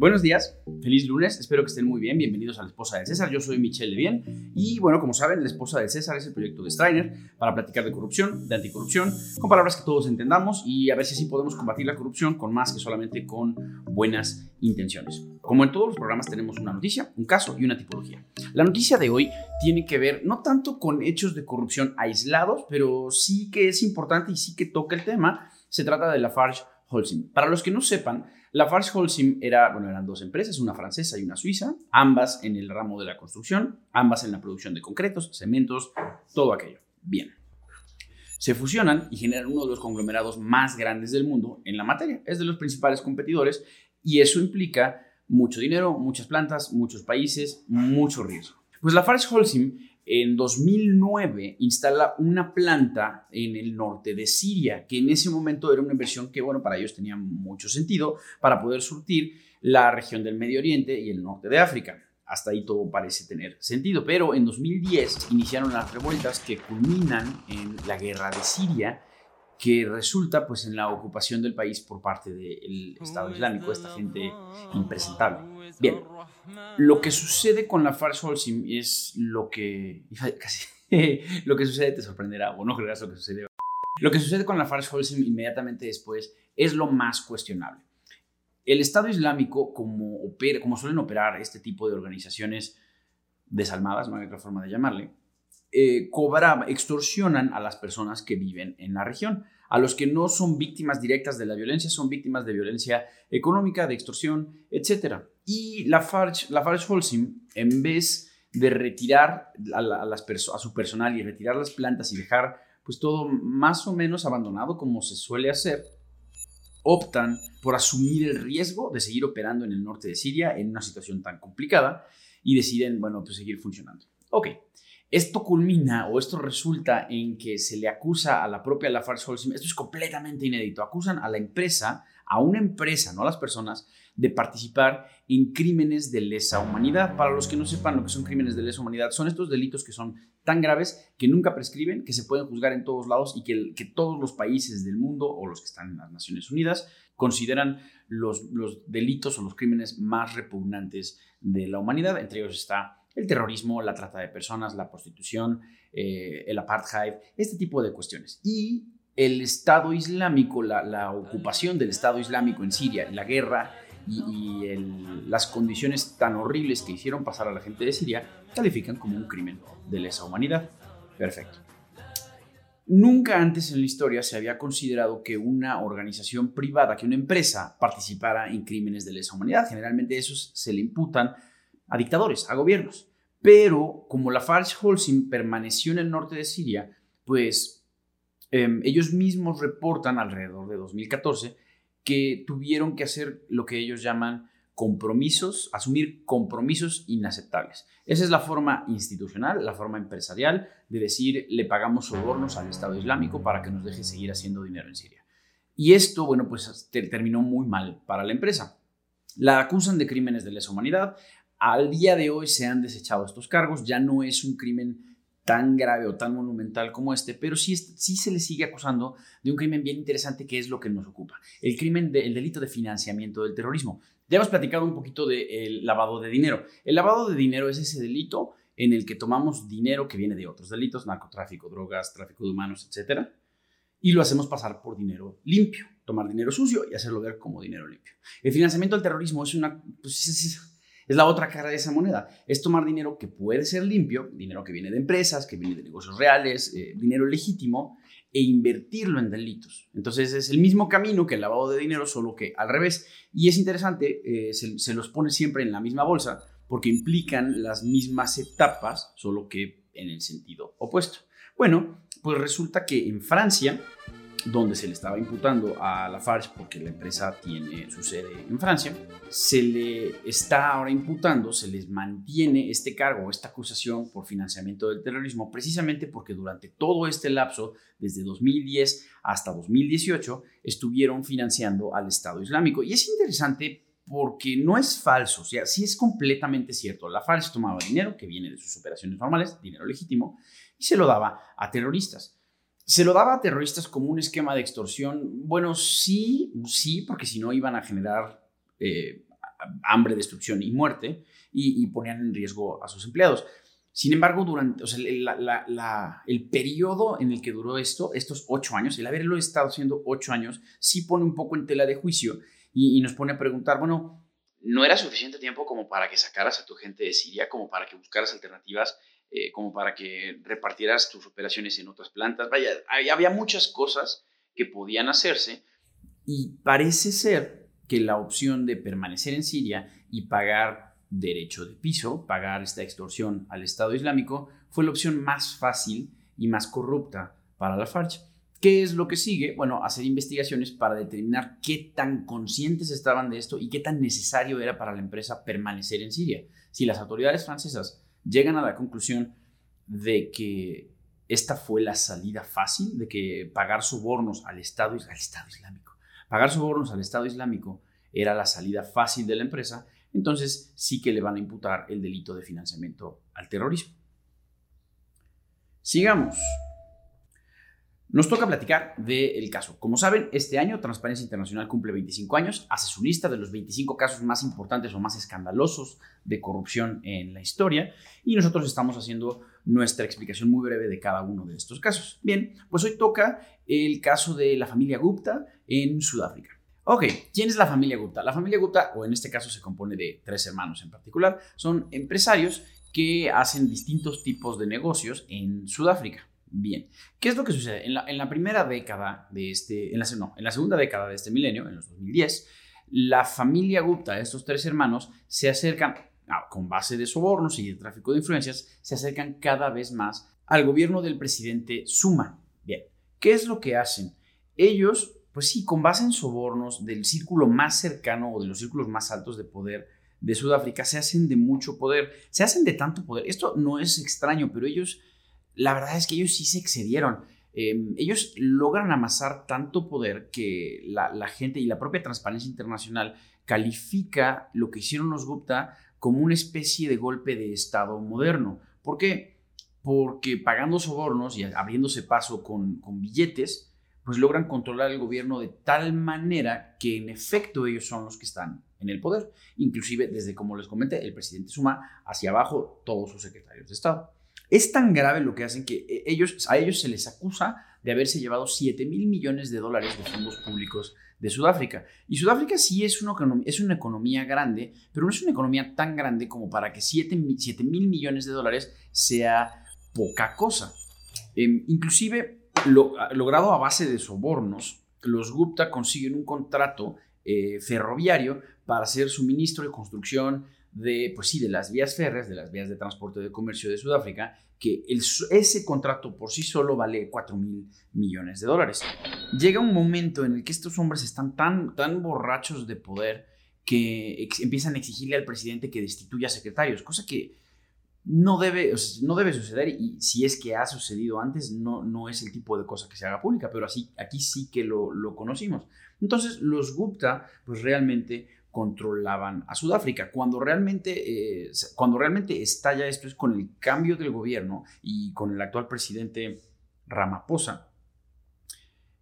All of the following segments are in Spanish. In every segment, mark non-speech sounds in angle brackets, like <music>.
Buenos días, feliz lunes, espero que estén muy bien, bienvenidos a La Esposa del César, yo soy Michelle Levien y bueno, como saben, La Esposa del César es el proyecto de Strainer para platicar de corrupción, de anticorrupción, con palabras que todos entendamos y a ver si así podemos combatir la corrupción con más que solamente con buenas intenciones. Como en todos los programas tenemos una noticia, un caso y una tipología. La noticia de hoy tiene que ver no tanto con hechos de corrupción aislados, pero sí que es importante y sí que toca el tema, se trata de la Farge Holcim. Para los que no sepan, la Farge Holcim era, bueno, eran dos empresas, una francesa y una suiza, ambas en el ramo de la construcción, ambas en la producción de concretos, cementos, todo aquello. Bien. Se fusionan y generan uno de los conglomerados más grandes del mundo en la materia. Es de los principales competidores y eso implica mucho dinero, muchas plantas, muchos países, mucho riesgo. Pues la Farge Holcim en 2009 instala una planta en el norte de Siria, que en ese momento era una inversión que, bueno, para ellos tenía mucho sentido para poder surtir la región del Medio Oriente y el norte de África. Hasta ahí todo parece tener sentido, pero en 2010 iniciaron las revueltas que culminan en la guerra de Siria, que resulta pues en la ocupación del país por parte del Estado Islámico, esta gente impresentable. Bien, lo que sucede con la Fars Holcim es lo que. <laughs> Casi. <laughs> lo que sucede te sorprenderá, o no creerás lo que sucede. Lo que sucede con la Fars Holcim inmediatamente después es lo más cuestionable. El Estado Islámico, como, opera, como suelen operar este tipo de organizaciones desalmadas, no hay otra forma de llamarle, eh, extorsionan a las personas que viven en la región. A los que no son víctimas directas de la violencia, son víctimas de violencia económica, de extorsión, etc. Y la Farge, la Holcim, en vez de retirar a su personal y retirar las plantas y dejar pues todo más o menos abandonado como se suele hacer, optan por asumir el riesgo de seguir operando en el norte de Siria en una situación tan complicada y deciden, bueno, pues seguir funcionando. Ok, esto culmina o esto resulta en que se le acusa a la propia Lafarge Holcim, esto es completamente inédito, acusan a la empresa, a una empresa, no a las personas, de participar en crímenes de lesa humanidad. Para los que no sepan lo que son crímenes de lesa humanidad, son estos delitos que son tan graves que nunca prescriben, que se pueden juzgar en todos lados y que, todos los países del mundo o los que están en las Naciones Unidas consideran los delitos o los crímenes más repugnantes de la humanidad. Entre ellos está el terrorismo, la trata de personas, la prostitución, eh, el apartheid, este tipo de cuestiones. Y el Estado Islámico, la, ocupación del Estado Islámico en Siria, la guerra y, las condiciones tan horribles que hicieron pasar a la gente de Siria, califican como un crimen de lesa humanidad. Perfecto. Nunca antes en la historia se había considerado que una organización privada, que una empresa participara en crímenes de lesa humanidad. Generalmente esos se le imputan a dictadores, a gobiernos. Pero como la Farge Holcim permaneció en el norte de Siria, pues em, ellos mismos reportan alrededor de 2014 que tuvieron que hacer lo que ellos llaman compromisos, asumir compromisos inaceptables. Esa es la forma institucional, la forma empresarial de decir le pagamos sobornos al Estado Islámico para que nos deje seguir haciendo dinero en Siria. Y esto, bueno, pues terminó muy mal para la empresa. La acusan de crímenes de lesa humanidad, al día de hoy se han desechado estos cargos, ya no es un crimen tan grave o tan monumental como este, pero sí, se le sigue acusando de un crimen bien interesante que es lo que nos ocupa, el crimen del delito de financiamiento del terrorismo. Ya hemos platicado un poquito del lavado de dinero. El lavado de dinero es ese delito en el que tomamos dinero que viene de otros delitos, narcotráfico, drogas, tráfico de humanos, etc. Y lo hacemos pasar por dinero limpio, tomar dinero sucio y hacerlo ver como dinero limpio. El financiamiento del terrorismo es una... Pues, es la otra cara de esa moneda. Es tomar dinero que puede ser limpio, dinero que viene de empresas, que viene de negocios reales, eh, dinero legítimo, e invertirlo en delitos. Entonces es el mismo camino que el lavado de dinero, solo que al revés. Y es interesante, eh, se los pone siempre en la misma bolsa porque implican las mismas etapas, solo que en el sentido opuesto. Bueno, pues resulta que en Francia donde se le estaba imputando a la Farge, porque la empresa tiene su sede en Francia, se le está ahora imputando, se les mantiene este cargo, esta acusación por financiamiento del terrorismo, precisamente porque durante todo este lapso, desde 2010 hasta 2018, estuvieron financiando al Estado Islámico. Y es interesante porque no es falso, o sea, sí es completamente cierto. La Farge tomaba dinero que viene de sus operaciones normales, dinero legítimo, y se lo daba a terroristas. ¿Se lo daba a terroristas como un esquema de extorsión? Bueno, sí, sí, porque si no iban a generar eh, hambre, destrucción y muerte y, ponían en riesgo a sus empleados. Sin embargo, durante el periodo en el que duró esto, estos ocho años, el haberlo estado haciendo ocho años, sí pone un poco en tela de juicio y, y nos pone a preguntar, bueno, ¿no era suficiente tiempo como para que sacaras a tu gente de Siria, como para que buscaras alternativas eh, como para que repartieras tus operaciones en otras plantas. Vaya, había muchas cosas que podían hacerse y parece ser que la opción de permanecer en Siria y pagar derecho de piso, pagar esta extorsión al Estado Islámico, fue la opción más fácil y más corrupta para la FARC. ¿Qué es lo que sigue? Bueno, hacer investigaciones para determinar qué tan conscientes estaban de esto y qué tan necesario era para la empresa permanecer en Siria. Si las autoridades francesas llegan a la conclusión de que esta fue la salida fácil, de que pagar sobornos al Estado, al Estado Islámico, pagar sobornos al Estado Islámico era la salida fácil de la empresa, entonces sí que le van a imputar el delito de financiamiento al terrorismo. Sigamos. Nos toca platicar del caso. Como saben, este año Transparencia Internacional cumple 25 años, hace su lista de los 25 casos más importantes o más escandalosos de corrupción en la historia y nosotros estamos haciendo nuestra explicación muy breve de cada uno de estos casos. Bien, pues hoy toca el caso de la familia Gupta en Sudáfrica. Ok, ¿quién es la familia Gupta? La familia Gupta, o en este caso se compone de tres hermanos en particular, son empresarios que hacen distintos tipos de negocios en Sudáfrica. Bien, ¿qué es lo que sucede? En la, primera década de este, en la, no, en la segunda década de este milenio, en los 2010, la familia Gupta, estos tres hermanos, se acercan, ah, con base de sobornos y de tráfico de influencias, se acercan cada vez más al gobierno del presidente Suma. Bien, ¿qué es lo que hacen? Ellos, pues sí, con base en sobornos del círculo más cercano o de los círculos más altos de poder de Sudáfrica, se hacen de mucho poder, se hacen de tanto poder. Esto no es extraño, pero ellos la verdad es que ellos sí se excedieron. Em, ellos logran amasar tanto poder que la, gente y la propia Transparencia Internacional califica lo que hicieron los Gupta como una especie de golpe de Estado moderno. ¿Por qué? Porque pagando sobornos y abriéndose paso con, con billetes, pues logran controlar el gobierno de tal manera que en efecto ellos son los que están en el poder. Inclusive desde, como les comenté, el presidente Suma hacia abajo todos sus secretarios de Estado. Es tan grave lo que hacen que eh, ellos, a ellos se les acusa de haberse llevado 7 mil millones de dólares de fondos públicos de Sudáfrica. Y Sudáfrica sí es una, es una economía grande, pero no es una economía tan grande como para que 7 mil millones de dólares sea poca cosa. Em, inclusive, logrado a base de sobornos, los Gupta consiguen un contrato eh, ferroviario para hacer suministro de construcción de, pues sí, de las vías férreas, de las vías de transporte de comercio de Sudáfrica, que ese contrato por sí solo vale 4 mil millones de dólares. Llega un momento en el que estos hombres están tan, tan borrachos de poder que empiezan a exigirle al presidente que destituya secretarios, cosa que no debe, no debe suceder y si es que ha sucedido antes, no, no es el tipo de cosa que se haga pública, pero así, aquí sí que lo, lo conocimos. Entonces, los Gupta, pues realmente controlaban a Sudáfrica. Cuando realmente, eh, cuando realmente estalla esto es con el cambio del gobierno y con el actual presidente Ramaphosa.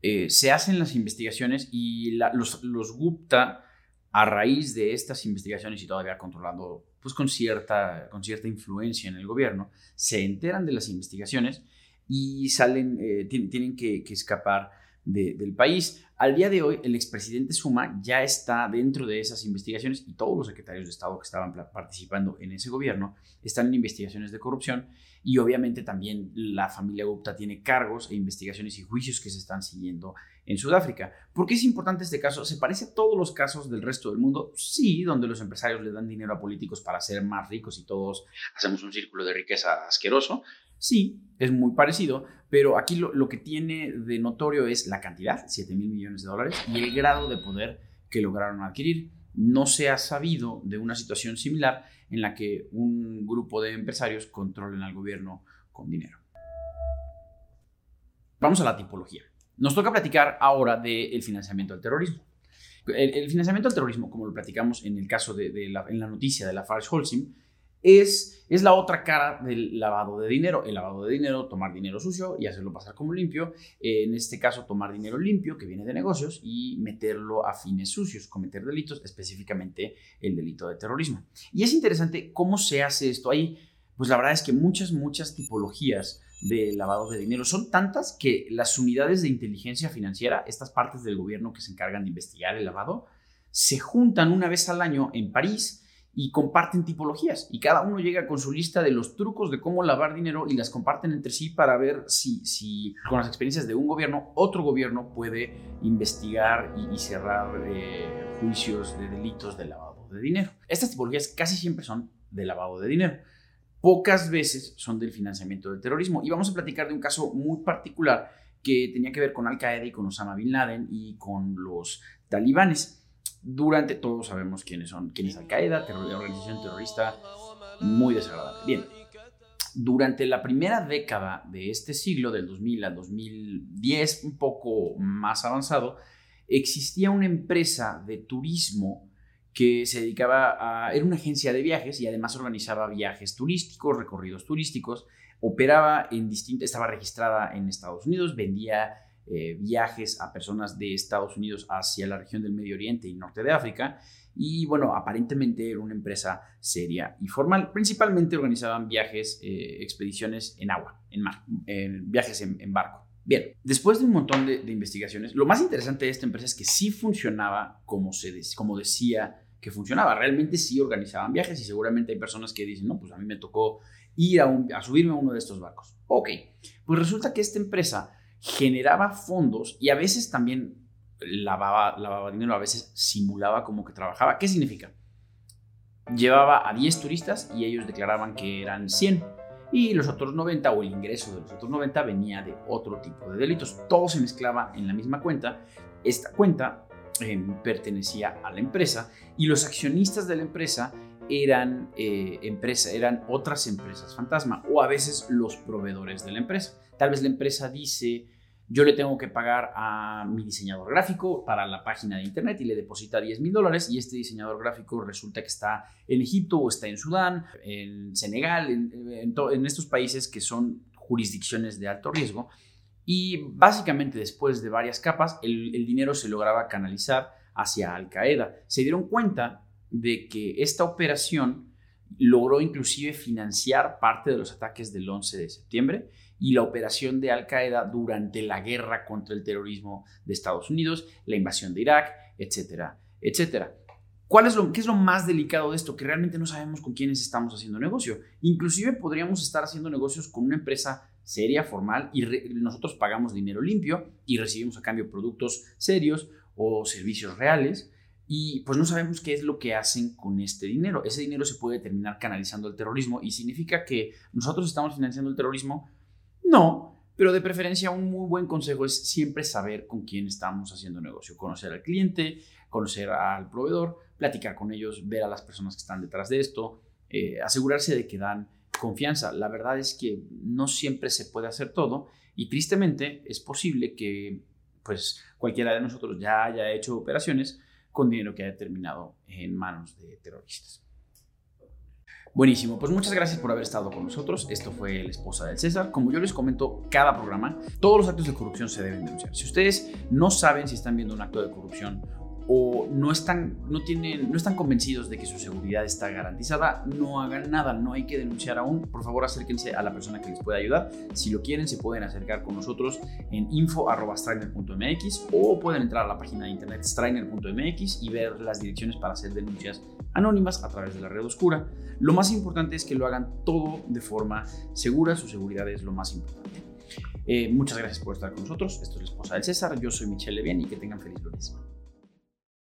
Eh, se hacen las investigaciones y los, los, Gupta, a raíz de estas investigaciones y todavía controlando pues con cierta, con cierta influencia en el gobierno, se enteran de las investigaciones y salen, eh, tienen que, que escapar del país. Al día de hoy, el expresidente Suma ya está dentro de esas investigaciones y todos los secretarios de Estado que estaban participando en ese gobierno están en investigaciones de corrupción y obviamente también la familia Gupta tiene cargos e investigaciones y juicios que se están siguiendo en Sudáfrica. ¿Por qué es importante este caso? ¿Se parece a todos los casos del resto del mundo? Sí, donde los empresarios le dan dinero a políticos para ser más ricos y todos hacemos un círculo de riqueza asqueroso. Sí, es muy parecido, pero aquí lo, que tiene de notorio es la cantidad, 7 mil millones de dólares, y el grado de poder que lograron adquirir. No se ha sabido de una situación similar en la que un grupo de empresarios controlen al gobierno con dinero. Vamos a la tipología. Nos toca platicar ahora del financiamiento al terrorismo. El, financiamiento al terrorismo, como lo platicamos en el caso de, la, noticia de la Farge Holcim, es, es la otra cara del lavado de dinero. El lavado de dinero, tomar dinero sucio y hacerlo pasar como limpio. en este caso, tomar dinero limpio que viene de negocios y meterlo a fines sucios, cometer delitos, específicamente el delito de terrorismo. Y es interesante cómo se hace esto. Hay, pues la verdad es que muchas, muchas tipologías de lavado de dinero. Son tantas que las unidades de inteligencia financiera, estas partes del gobierno que se encargan de investigar el lavado, se juntan una vez al año en París y comparten tipologías y cada uno llega con su lista de los trucos de cómo lavar dinero y las comparten entre sí para ver si, si con las experiencias de un gobierno, otro gobierno puede investigar y, cerrar eh, juicios de delitos de lavado de dinero. Estas tipologías casi siempre son de lavado de dinero. Pocas veces son del financiamiento del terrorismo. Y vamos a platicar de un caso muy particular que tenía que ver con Al Qaeda y con Osama Bin Laden y con los talibanes durante, todos sabemos quiénes son, quién es Al-Qaeda, organización terrorista muy desagradable. Bien, durante la primera década de este siglo, del 2000 al 2010, un poco más avanzado, existía una empresa de turismo que se dedicaba a, era una agencia de viajes y además organizaba viajes turísticos, recorridos turísticos, operaba en distintas, estaba registrada en Estados Unidos, vendía eh, viajes a personas de Estados Unidos hacia la región del Medio Oriente y Norte de África. Y bueno, aparentemente era una empresa seria y formal. Principalmente organizaban viajes, eh, expediciones en agua, en mar, viajes en, barco. Bien, después de un montón de, investigaciones, lo más interesante de esta empresa es que sí funcionaba como, se como decía que funcionaba. Realmente sí organizaban viajes y seguramente hay personas que dicen, no, pues a mí me tocó ir a, a subirme a uno de estos barcos. Ok, pues resulta que esta empresa generaba fondos y a veces también lavaba, lavaba dinero, a veces simulaba como que trabajaba. ¿Qué significa? Llevaba a 10 turistas y ellos declaraban que eran 100 y los otros 90 o el ingreso de los otros 90 venía de otro tipo de delitos. Todo se mezclaba en la misma cuenta. Esta cuenta eh, pertenecía a la empresa y los accionistas de la empresa eran, eh, eran otras empresas fantasma o a veces los proveedores de la empresa. Tal vez la empresa dice, yo le tengo que pagar a mi diseñador gráfico para la página de internet y le deposita 10 mil dólares y este diseñador gráfico resulta que está en Egipto o está en Sudán, en Senegal, en, estos países que son jurisdicciones de alto riesgo. Y básicamente después de varias capas, el, dinero se lograba canalizar hacia Al Qaeda. Se dieron cuenta de que esta operación logró inclusive financiar parte de los ataques del 11 de septiembre y la operación de Al Qaeda durante la guerra contra el terrorismo de Estados Unidos, la invasión de Irak, etcétera, etcétera. ¿Cuál es lo, ¿Qué es lo más delicado de esto? Que realmente no sabemos con quiénes estamos haciendo negocio. Inclusive podríamos estar haciendo negocios con una empresa seria, formal, y nosotros pagamos dinero limpio y recibimos a cambio productos serios o servicios reales y pues no sabemos qué es lo que hacen con este dinero. Ese dinero se puede terminar canalizando al terrorismo y significa que nosotros estamos financiando el terrorismo. No, pero de preferencia un muy buen consejo es siempre saber con quién estamos haciendo negocio, conocer al cliente, conocer al proveedor, platicar con ellos, ver a las personas que están detrás de esto, eh, asegurarse de que dan confianza. La verdad es que no siempre se puede hacer todo y tristemente es posible que pues cualquiera de nosotros ya haya hecho operaciones con dinero que haya terminado en manos de terroristas. Buenísimo, pues muchas gracias por haber estado con nosotros. Esto fue La Esposa del César. Como yo les comento cada programa, todos los actos de corrupción se deben denunciar. Si ustedes no saben si están viendo un acto de corrupción o no están, no, tienen, no están convencidos de que su seguridad está garantizada, no hagan nada, no hay que denunciar aún. Por favor, acérquense a la persona que les pueda ayudar. Si lo quieren, se pueden acercar con nosotros en info.strainer.mx o pueden entrar a la página de internet strainer.mx y ver las direcciones para hacer denuncias anónimas a través de la red oscura. Lo más importante es que lo hagan todo de forma segura, su seguridad es lo más importante. Eh, muchas gracias por estar con nosotros. Esto es la esposa del César. Yo soy Michelle Levien y que tengan feliz lunes.